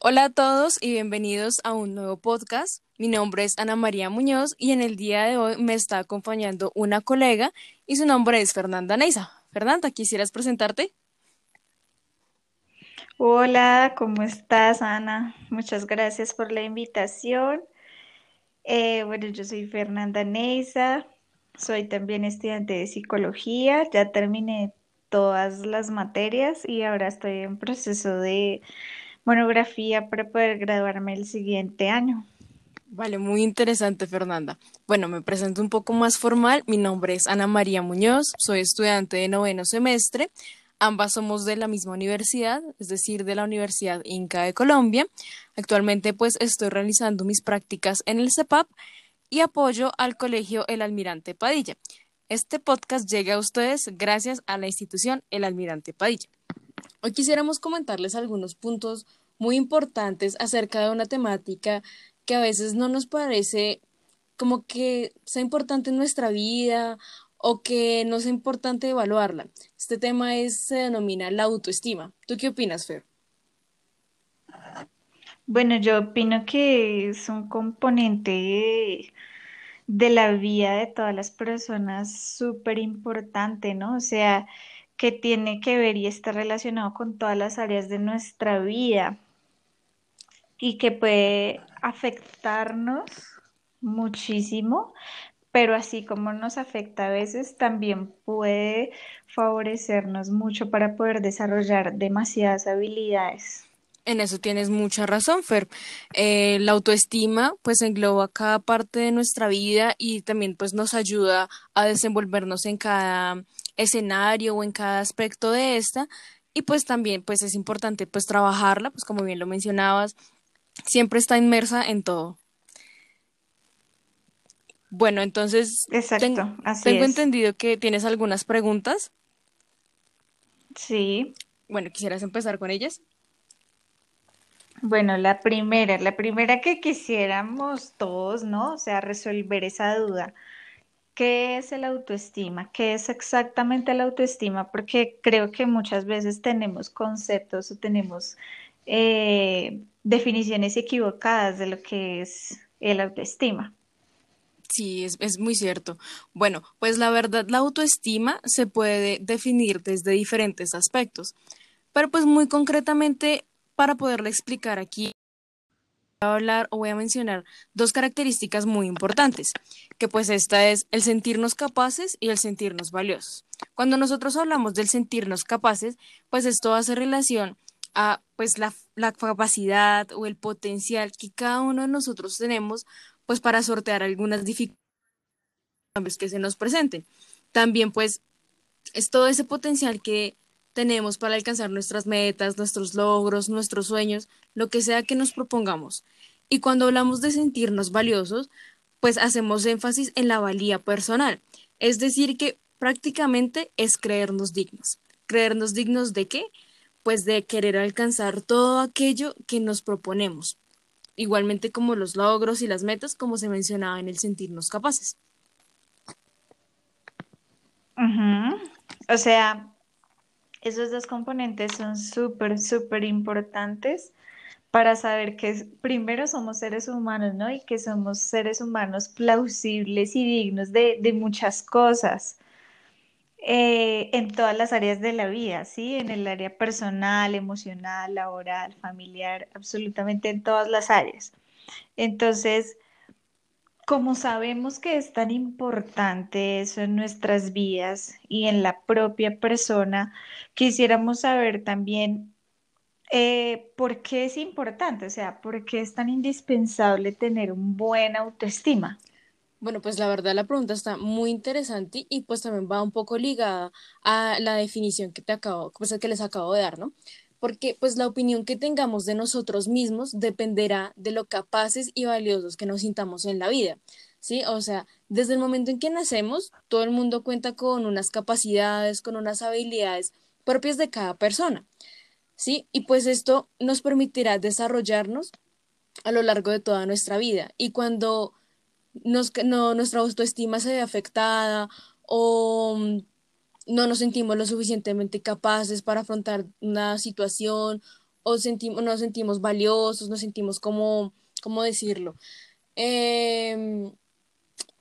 Hola a todos y bienvenidos a un nuevo podcast. Mi nombre es Ana María Muñoz y en el día de hoy me está acompañando una colega y su nombre es Fernanda Neisa. Fernanda, ¿quisieras presentarte? Hola, ¿cómo estás, Ana? Muchas gracias por la invitación. Eh, bueno, yo soy Fernanda Neisa, soy también estudiante de psicología, ya terminé todas las materias y ahora estoy en proceso de monografía para poder graduarme el siguiente año. Vale, muy interesante, Fernanda. Bueno, me presento un poco más formal. Mi nombre es Ana María Muñoz, soy estudiante de noveno semestre. Ambas somos de la misma universidad, es decir, de la Universidad Inca de Colombia. Actualmente, pues, estoy realizando mis prácticas en el CEPAP y apoyo al Colegio El Almirante Padilla. Este podcast llega a ustedes gracias a la institución El Almirante Padilla. Hoy quisiéramos comentarles algunos puntos muy importantes acerca de una temática que a veces no nos parece como que sea importante en nuestra vida o que no sea importante evaluarla. Este tema es, se denomina la autoestima. ¿Tú qué opinas, Fer? Bueno, yo opino que es un componente de la vida de todas las personas súper importante, ¿no? O sea, que tiene que ver y está relacionado con todas las áreas de nuestra vida y que puede afectarnos muchísimo, pero así como nos afecta a veces, también puede favorecernos mucho para poder desarrollar demasiadas habilidades. En eso tienes mucha razón, Fer. Eh, la autoestima pues engloba cada parte de nuestra vida y también pues nos ayuda a desenvolvernos en cada escenario o en cada aspecto de esta y pues también pues es importante pues trabajarla, pues como bien lo mencionabas, siempre está inmersa en todo. Bueno, entonces Exacto, tengo entendido que tienes algunas preguntas. Sí. Bueno, ¿quisieras empezar con ellas? Bueno, la primera, la primera que quisiéramos todos, ¿no? O sea, resolver esa duda. ¿Qué es el autoestima? ¿Qué es exactamente la autoestima? Porque creo que muchas veces tenemos conceptos o tenemos eh, definiciones equivocadas de lo que es el autoestima. Sí, es, es muy cierto. Bueno, pues la verdad, la autoestima se puede definir desde diferentes aspectos, pero pues muy concretamente para poderle explicar aquí, voy a hablar o voy a mencionar dos características muy importantes, que pues esta es el sentirnos capaces y el sentirnos valiosos. Cuando nosotros hablamos del sentirnos capaces, pues esto hace relación pues la, la capacidad o el potencial que cada uno de nosotros tenemos pues para sortear algunas dificultades que se nos presenten. También pues es todo ese potencial que tenemos para alcanzar nuestras metas, nuestros logros, nuestros sueños, lo que sea que nos propongamos. Y cuando hablamos de sentirnos valiosos, pues hacemos énfasis en la valía personal. Es decir, que prácticamente es creernos dignos. ¿Creernos dignos de qué? Pues de querer alcanzar todo aquello que nos proponemos. Igualmente como los logros y las metas, como se mencionaba en el sentirnos capaces. O sea, esos dos componentes son súper, súper importantes para saber que primero somos seres humanos, ¿no? Y que somos seres humanos plausibles y dignos de, muchas cosas eh, en todas las áreas de la vida, ¿sí? En el área personal, emocional, laboral, familiar, absolutamente en todas las áreas. Entonces, como sabemos que es tan importante eso en nuestras vidas y en la propia persona, quisiéramos saber también eh, por qué es importante, o sea, por qué es tan indispensable tener un buen autoestima. Bueno, pues la verdad la pregunta está muy interesante y pues también va un poco ligada a la definición que te acabo, pues, que les acabo de dar, ¿no? porque pues la opinión que tengamos de nosotros mismos dependerá de lo capaces y valiosos que nos sintamos en la vida, ¿sí? O sea, desde el momento en que nacemos, todo el mundo cuenta con unas capacidades, con unas habilidades propias de cada persona, ¿sí? Y pues esto nos permitirá desarrollarnos a lo largo de toda nuestra vida y cuando nos, no, nuestra autoestima se ve afectada o no nos sentimos lo suficientemente capaces para afrontar una situación o sentimos, nos sentimos valiosos, nos sentimos como, ¿cómo decirlo? Em,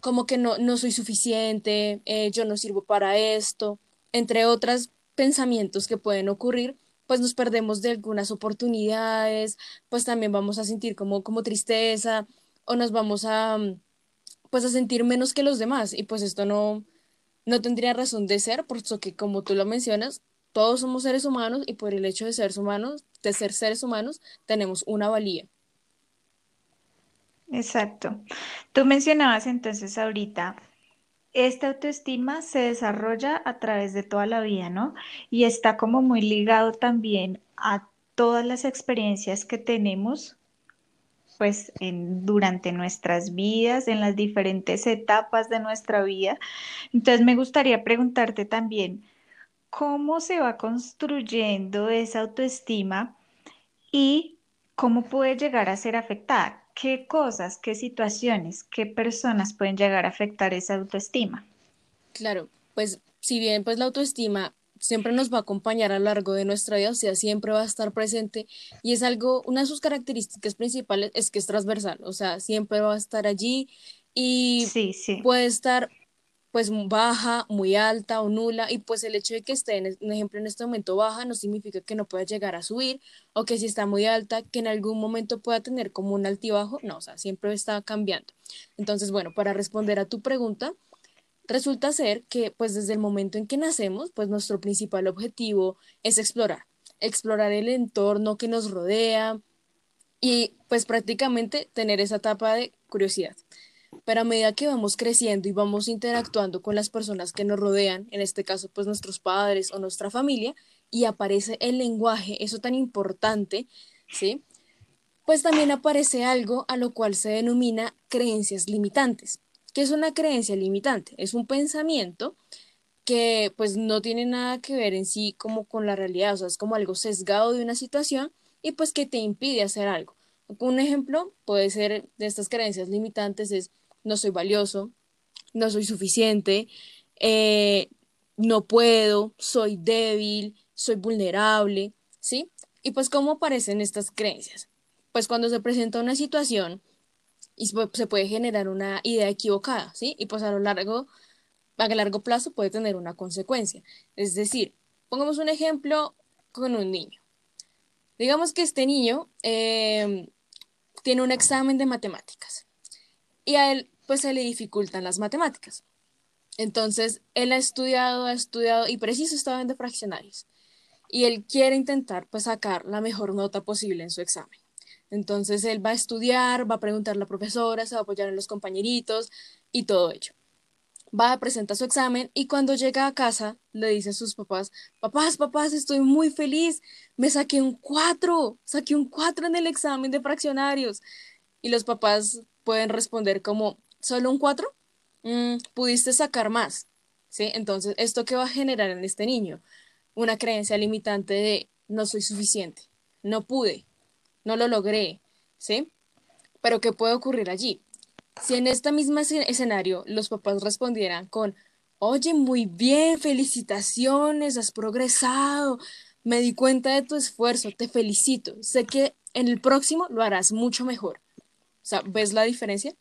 como que no, no soy suficiente, eh, yo no sirvo para esto, entre otros pensamientos que pueden ocurrir, pues nos perdemos de algunas oportunidades, pues también vamos a sentir como, como tristeza o nos vamos a, pues a sentir menos que los demás y pues esto no, no tendría razón de ser, porque como tú lo mencionas, todos somos seres humanos y por el hecho de ser humanos, de ser seres humanos, tenemos una valía. Exacto. Tú mencionabas entonces ahorita, esta autoestima se desarrolla a través de toda la vida, ¿no? Y está como muy ligado también a todas las experiencias que tenemos pues en, durante nuestras vidas, en las diferentes etapas de nuestra vida. Entonces me gustaría preguntarte también, ¿cómo se va construyendo esa autoestima y cómo puede llegar a ser afectada? ¿Qué cosas, qué situaciones, qué personas pueden llegar a afectar esa autoestima? Claro, pues si bien pues la autoestima siempre nos va a acompañar a lo largo de nuestra vida, o sea, siempre va a estar presente y es algo, una de sus características principales es que es transversal, o sea, siempre va a estar allí y puede estar pues baja, muy alta o nula y pues el hecho de que esté, en, un ejemplo, en este momento baja no significa que no pueda llegar a subir o que si está muy alta, que en algún momento pueda tener como un altibajo, no, o sea, siempre está cambiando. Entonces, bueno, para responder a tu pregunta, Resulta ser que pues desde el momento en que nacemos, pues nuestro principal objetivo es explorar, explorar el entorno que nos rodea y pues prácticamente tener esa etapa de curiosidad. Pero a medida que vamos creciendo y vamos interactuando con las personas que nos rodean, en este caso pues nuestros padres o nuestra familia, y aparece el lenguaje, eso tan importante, ¿sí? Pues también aparece algo a lo cual se denomina creencias limitantes. ¿Qué es una creencia limitante? Es un pensamiento que pues no tiene nada que ver en sí como con la realidad, o sea, es como algo sesgado de una situación y pues que te impide hacer algo. Un ejemplo puede ser de estas creencias limitantes es no soy valioso, no soy suficiente, eh, no puedo, soy débil, soy vulnerable, ¿sí? Y pues cómo aparecen estas creencias. Pues cuando se presenta una situación y se puede generar una idea equivocada, ¿sí? Y pues a lo largo, a largo plazo puede tener una consecuencia. Es decir, pongamos un ejemplo con un niño. Digamos que este niño em, tiene un examen de matemáticas y a él pues se le dificultan las matemáticas. Entonces, él ha estudiado, ha estudiado y preciso en de fraccionarios. Y él quiere intentar pues sacar la mejor nota posible en su examen. Entonces él va a estudiar, va a preguntar a la profesora, se va a apoyar en los compañeritos y todo ello. Va a presentar su examen y cuando llega a casa le dice a sus papás, papás, papás, estoy muy feliz, me saqué un 4, saqué un 4 en el examen de fraccionarios. Y los papás pueden responder como, ¿solo un 4? Mm, pudiste sacar más. ¿Sí? Entonces, ¿esto qué va a generar en este niño? Una creencia limitante de no soy suficiente, no pude, no lo logré, ¿sí? Pero ¿qué puede ocurrir allí? Si en este mismo escenario los papás respondieran con, oye, muy bien, felicitaciones, has progresado, me di cuenta de tu esfuerzo, te felicito, sé que en el próximo lo harás mucho mejor. O sea, ¿ves la diferencia?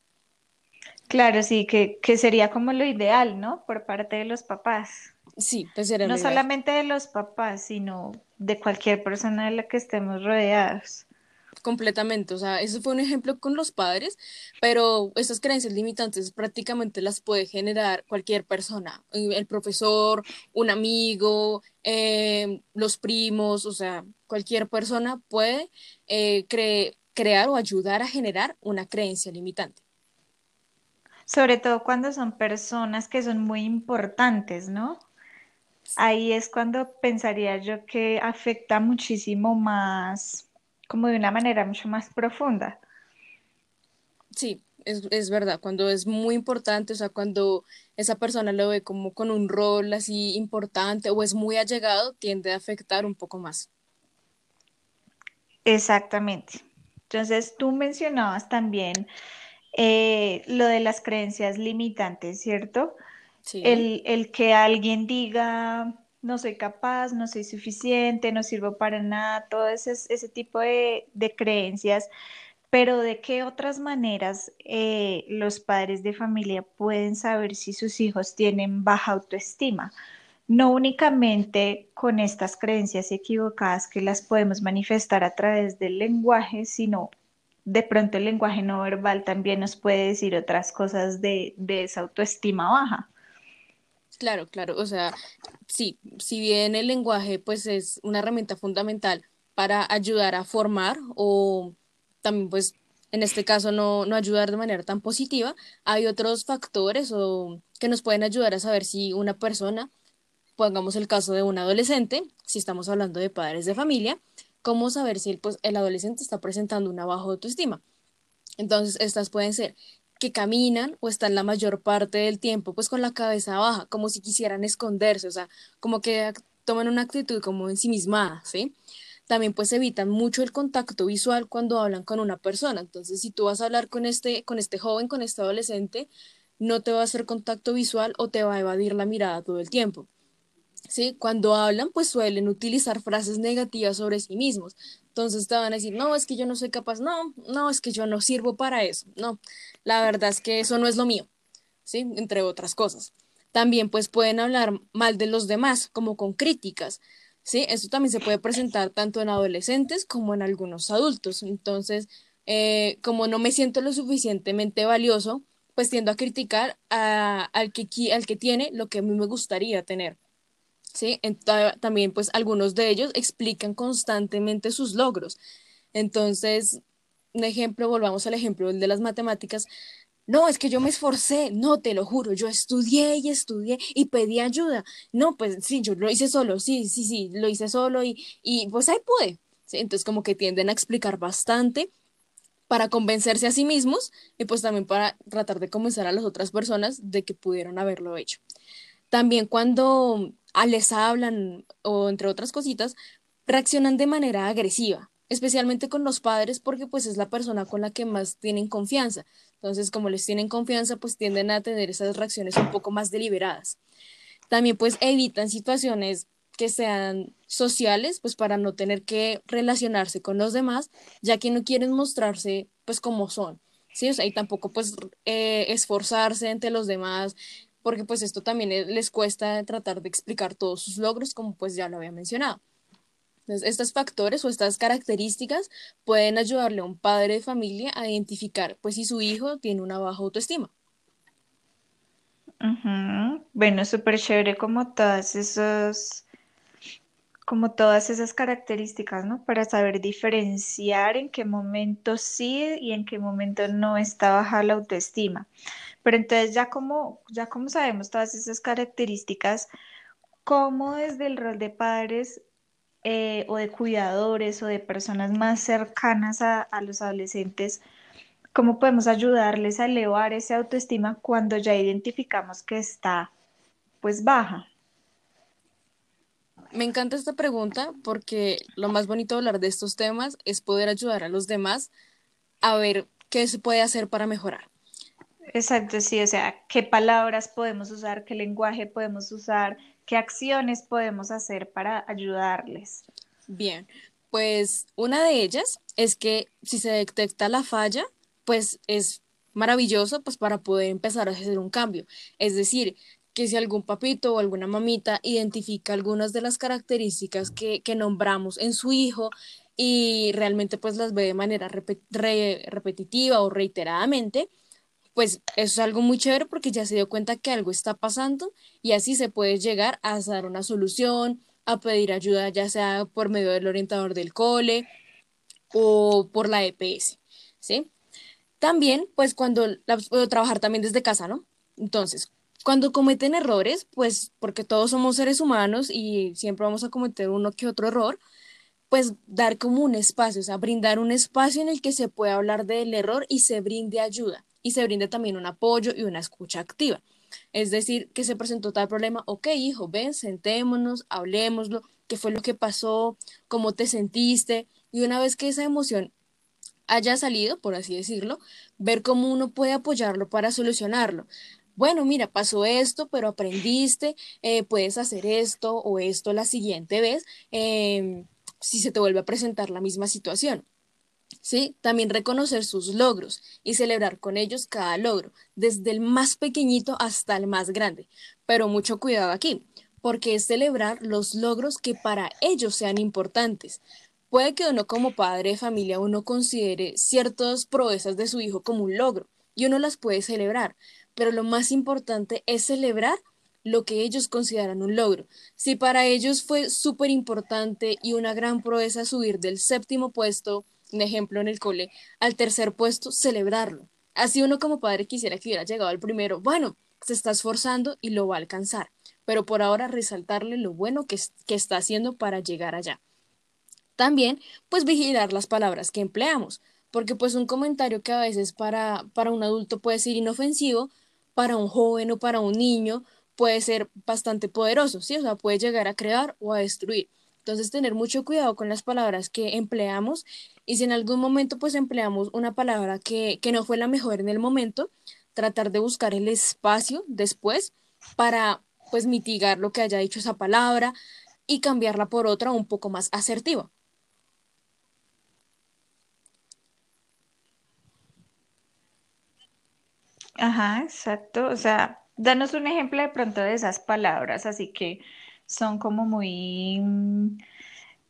Claro, sí, que, sería como lo ideal, ¿no? Por parte de los papás. Sí, pues No solamente de los papás, sino de cualquier persona de la que estemos rodeados completamente. O sea, eso fue un ejemplo con los padres, pero esas creencias limitantes prácticamente las puede generar cualquier persona, el profesor, un amigo, em, los primos, o sea, cualquier persona puede eh, crear o ayudar a generar una creencia limitante. Sobre todo cuando son personas que son muy importantes, ¿no? Ahí es cuando pensaría yo que afecta muchísimo más como de una manera mucho más profunda. Sí, es, verdad, cuando es muy importante, o sea, cuando esa persona lo ve como con un rol así importante o es muy allegado, tiende a afectar un poco más. Exactamente. Entonces, tú mencionabas también eh, lo de las creencias limitantes, ¿cierto? Sí. El, el que alguien diga, no soy capaz, no soy suficiente, no sirvo para nada, todo ese, ese tipo de, creencias, pero de qué otras maneras eh, los padres de familia pueden saber si sus hijos tienen baja autoestima. No únicamente con estas creencias equivocadas que las podemos manifestar a través del lenguaje, sino de pronto el lenguaje no verbal también nos puede decir otras cosas de, de esa autoestima baja. Claro, claro, o sea, sí, si bien el lenguaje pues es una herramienta fundamental para ayudar a formar o también pues en este caso no, no ayudar de manera tan positiva, hay otros factores o que nos pueden ayudar a saber si una persona, pongamos el caso de un adolescente, si estamos hablando de padres de familia, cómo saber si el, pues, el adolescente está presentando una baja autoestima. Entonces, estas pueden ser que caminan o están la mayor parte del tiempo pues con la cabeza baja, como si quisieran esconderse, o sea, como que toman una actitud como ensimismada, ¿sí? También pues evitan mucho el contacto visual cuando hablan con una persona. Entonces, si tú vas a hablar con este, con este joven, con este adolescente, no te va a hacer contacto visual o te va a evadir la mirada todo el tiempo. ¿Sí? Cuando hablan, pues suelen utilizar frases negativas sobre sí mismos. Entonces te van a decir, no, es que yo no soy capaz, no, no, es que yo no sirvo para eso, no, la verdad es que eso no es lo mío, ¿sí? Entre otras cosas. También pues pueden hablar mal de los demás, como con críticas, ¿sí? Esto también se puede presentar tanto en adolescentes como en algunos adultos. Entonces, eh, como no me siento lo suficientemente valioso, pues tiendo a criticar al, que, al que tiene lo que a mí me gustaría tener. ¿Sí? también pues algunos de ellos explican constantemente sus logros. Entonces, un ejemplo, volvamos al ejemplo el de las matemáticas. No, es que yo me esforcé, no, te lo juro, yo estudié y estudié y pedí ayuda. No, pues sí, yo lo hice solo, sí, sí, sí, lo hice solo y, y pues ahí pude. Entonces como que tienden a explicar bastante para convencerse a sí mismos y pues también para tratar de convencer a las otras personas de que pudieron haberlo hecho. También cuando les hablan o entre otras cositas, reaccionan de manera agresiva, especialmente con los padres porque pues es la persona con la que más tienen confianza. Entonces, como les tienen confianza, pues tienden a tener esas reacciones un poco más deliberadas. También pues evitan situaciones que sean sociales, pues para no tener que relacionarse con los demás, ya que no quieren mostrarse pues como son. Sí, o sea, y tampoco pues eh, esforzarse entre los demás, porque pues esto también les cuesta tratar de explicar todos sus logros, como pues ya lo había mencionado. Entonces, estos factores o estas características pueden ayudarle a un padre de familia a identificar pues si su hijo tiene una baja autoestima. Bueno, súper chévere como todas esos, como todas esas características, ¿no? Para saber diferenciar en qué momento sí y en qué momento no está baja la autoestima. Pero entonces ya como, ya como sabemos todas esas características, ¿cómo desde el rol de padres eh, o de cuidadores o de personas más cercanas a, a los adolescentes, cómo podemos ayudarles a elevar esa autoestima cuando ya identificamos que está pues baja? Me encanta esta pregunta porque lo más bonito de hablar de estos temas es poder ayudar a los demás a ver qué se puede hacer para mejorar. Exacto, sí, o sea, qué palabras podemos usar, qué lenguaje podemos usar, qué acciones podemos hacer para ayudarles. Bien, pues una de ellas es que si se detecta la falla, pues es maravilloso pues para poder empezar a hacer un cambio. Es decir, que si algún papito o alguna mamita identifica algunas de las características que, nombramos en su hijo y realmente pues las ve de manera repetitiva o reiteradamente, pues eso es algo muy chévere porque ya se dio cuenta que algo está pasando y así se puede llegar a dar una solución, a pedir ayuda, ya sea por medio del orientador del cole o por la EPS, ¿sí? También, pues cuando la, puedo trabajar también desde casa, ¿no? Entonces, cuando cometen errores, pues porque todos somos seres humanos y siempre vamos a cometer uno que otro error, pues dar como un espacio, o sea, brindar un espacio en el que se pueda hablar del error y se brinde ayuda y se brinde también un apoyo y una escucha activa. Es decir, que se presentó tal problema, ok, hijo, ven, sentémonos, hablemoslo, qué fue lo que pasó, cómo te sentiste, y una vez que esa emoción haya salido, por así decirlo, ver cómo uno puede apoyarlo para solucionarlo. Bueno, mira, pasó esto, pero aprendiste, eh, puedes hacer esto o esto la siguiente vez em, si se te vuelve a presentar la misma situación. ¿Sí? También reconocer sus logros y celebrar con ellos cada logro, desde el más pequeñito hasta el más grande. Pero mucho cuidado aquí, porque es celebrar los logros que para ellos sean importantes. Puede que uno como padre de familia uno considere ciertas proezas de su hijo como un logro y uno las puede celebrar, pero lo más importante es celebrar lo que ellos consideran un logro. Si para ellos fue súper importante y una gran proeza subir del séptimo puesto, un ejemplo en el cole, al tercer puesto, celebrarlo. Así uno como padre quisiera que hubiera llegado al primero, bueno, se está esforzando y lo va a alcanzar, pero por ahora resaltarle lo bueno que, que está haciendo para llegar allá. También, pues vigilar las palabras que empleamos, porque pues un comentario que a veces para, para un adulto puede ser inofensivo, para un joven o para un niño puede ser bastante poderoso, ¿sí? O sea, puede llegar a crear o a destruir. Entonces, tener mucho cuidado con las palabras que empleamos y si en algún momento pues empleamos una palabra que, que no fue la mejor en el momento, tratar de buscar el espacio después para pues mitigar lo que haya dicho esa palabra y cambiarla por otra un poco más asertiva. Ajá, exacto. O sea, danos un ejemplo de pronto de esas palabras, así que son como muy mm,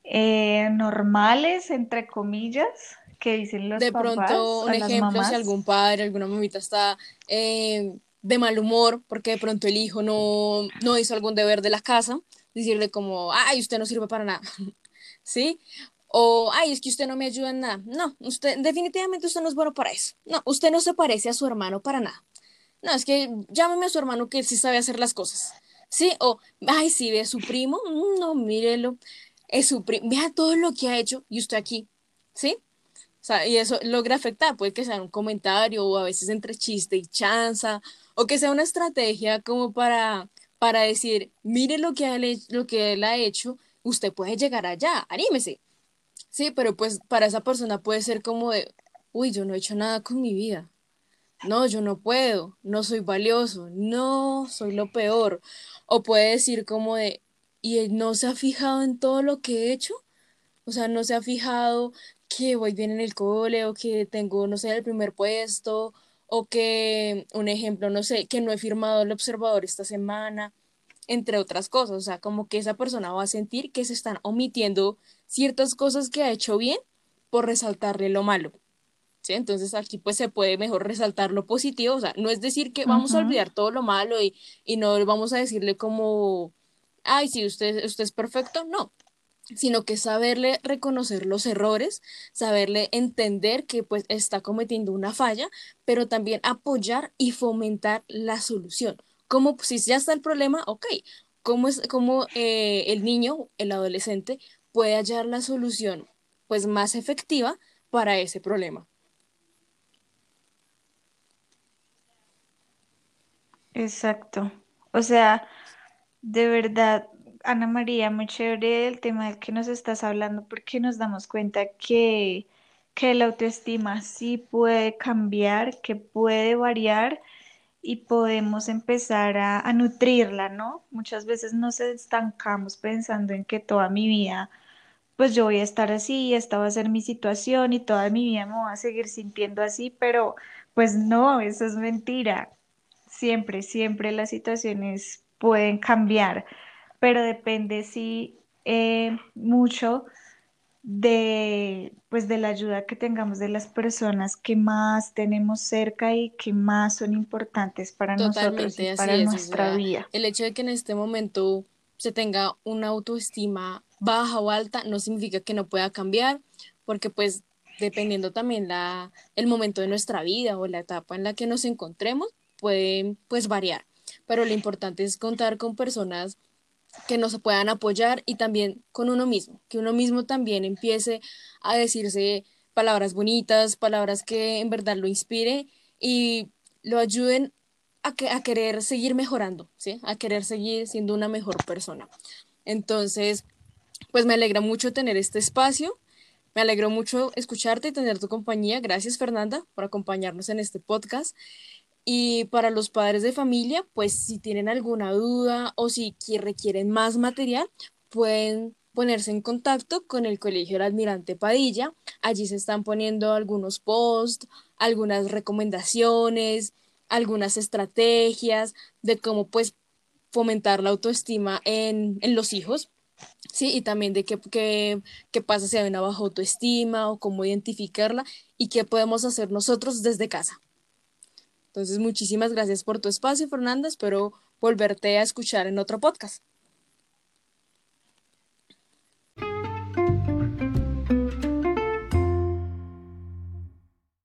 eh, normales, entre comillas, que dicen los De papás pronto, o un las ejemplo, si algún padre, alguna mamita está eh, de mal humor porque de pronto el hijo no, no hizo algún deber de la casa, decirle como, ay, usted no sirve para nada, ¿sí? O, ay, es que usted no me ayuda en nada. No, usted, definitivamente usted no es bueno para eso. No, usted no se parece a su hermano para nada. No, es que llámeme a su hermano que sí sabe hacer las cosas. ¿Sí? O, ay, sí, ve a su primo. Mm, No, mírelo. Es su primo. Vea todo lo que ha hecho y usted aquí. ¿Sí? O sea, y eso logra afectar. Puede que sea un comentario o a veces entre chiste y chanza. O que sea una estrategia como para, para decir, mire lo que, él, lo que él ha hecho. Usted puede llegar allá. Anímese. Sí, pero pues para esa persona puede ser como de, uy, yo no he hecho nada con mi vida. No, yo no puedo, no soy valioso, no, soy lo peor. O puede decir como de, ¿y él no se ha fijado en todo lo que he hecho? O sea, no se ha fijado que voy bien en el cole o que tengo, no sé, el primer puesto o que, un ejemplo, no sé, que no he firmado el observador esta semana, entre otras cosas. O sea, como que esa persona va a sentir que se están omitiendo ciertas cosas que ha hecho bien por resaltarle lo malo. ¿sí? Entonces aquí pues se puede mejor resaltar lo positivo, o sea, no es decir que vamos a olvidar todo lo malo y, y no vamos a decirle como, ay, sí, usted, usted es perfecto, no, sino que saberle reconocer los errores, saberle entender que pues está cometiendo una falla, pero también apoyar y fomentar la solución. Como si ya está el problema, ok, ¿cómo es, cómo eh, el niño, el adolescente puede hallar la solución pues más efectiva para ese problema? Exacto. O sea, de verdad, Ana María, muy chévere el tema del que nos estás hablando porque nos damos cuenta que, que la autoestima sí puede cambiar, que puede variar y podemos empezar a, a nutrirla, ¿no? Muchas veces nos estancamos pensando en que toda mi vida, pues yo voy a estar así, esta va a ser mi situación y toda mi vida me voy a seguir sintiendo así, pero pues no, eso es mentira. Siempre, siempre las situaciones pueden cambiar, pero depende sí eh, mucho de, pues, de la ayuda que tengamos de las personas que más tenemos cerca y que más son importantes para nosotros y para es. O nuestra sea, vida. el hecho de que en este momento se tenga una autoestima baja o alta no significa que no pueda cambiar, porque pues dependiendo también la, el momento de nuestra vida o la etapa en la que nos encontremos, puede pues variar. Pero lo importante es contar con personas que nos puedan apoyar y también con uno mismo, que uno mismo también empiece a decirse palabras bonitas, palabras que en verdad lo inspire y lo ayuden a, que, a querer seguir mejorando, ¿sí? A querer seguir siendo una mejor persona. Entonces, pues me alegra mucho tener este espacio, me alegró mucho escucharte y tener tu compañía. Gracias, Fernanda, por acompañarnos en este podcast. Y para los padres de familia, pues si tienen alguna duda o si requieren más material, pueden ponerse en contacto con el Colegio del Admirante Padilla. Allí se están poniendo algunos posts, algunas recomendaciones, algunas estrategias de cómo pues fomentar la autoestima en, en los hijos. Sí, y también de qué, qué, qué pasa si hay una baja autoestima o cómo identificarla y qué podemos hacer nosotros desde casa. Entonces, muchísimas gracias por tu espacio, Fernanda. Espero volverte a escuchar en otro podcast.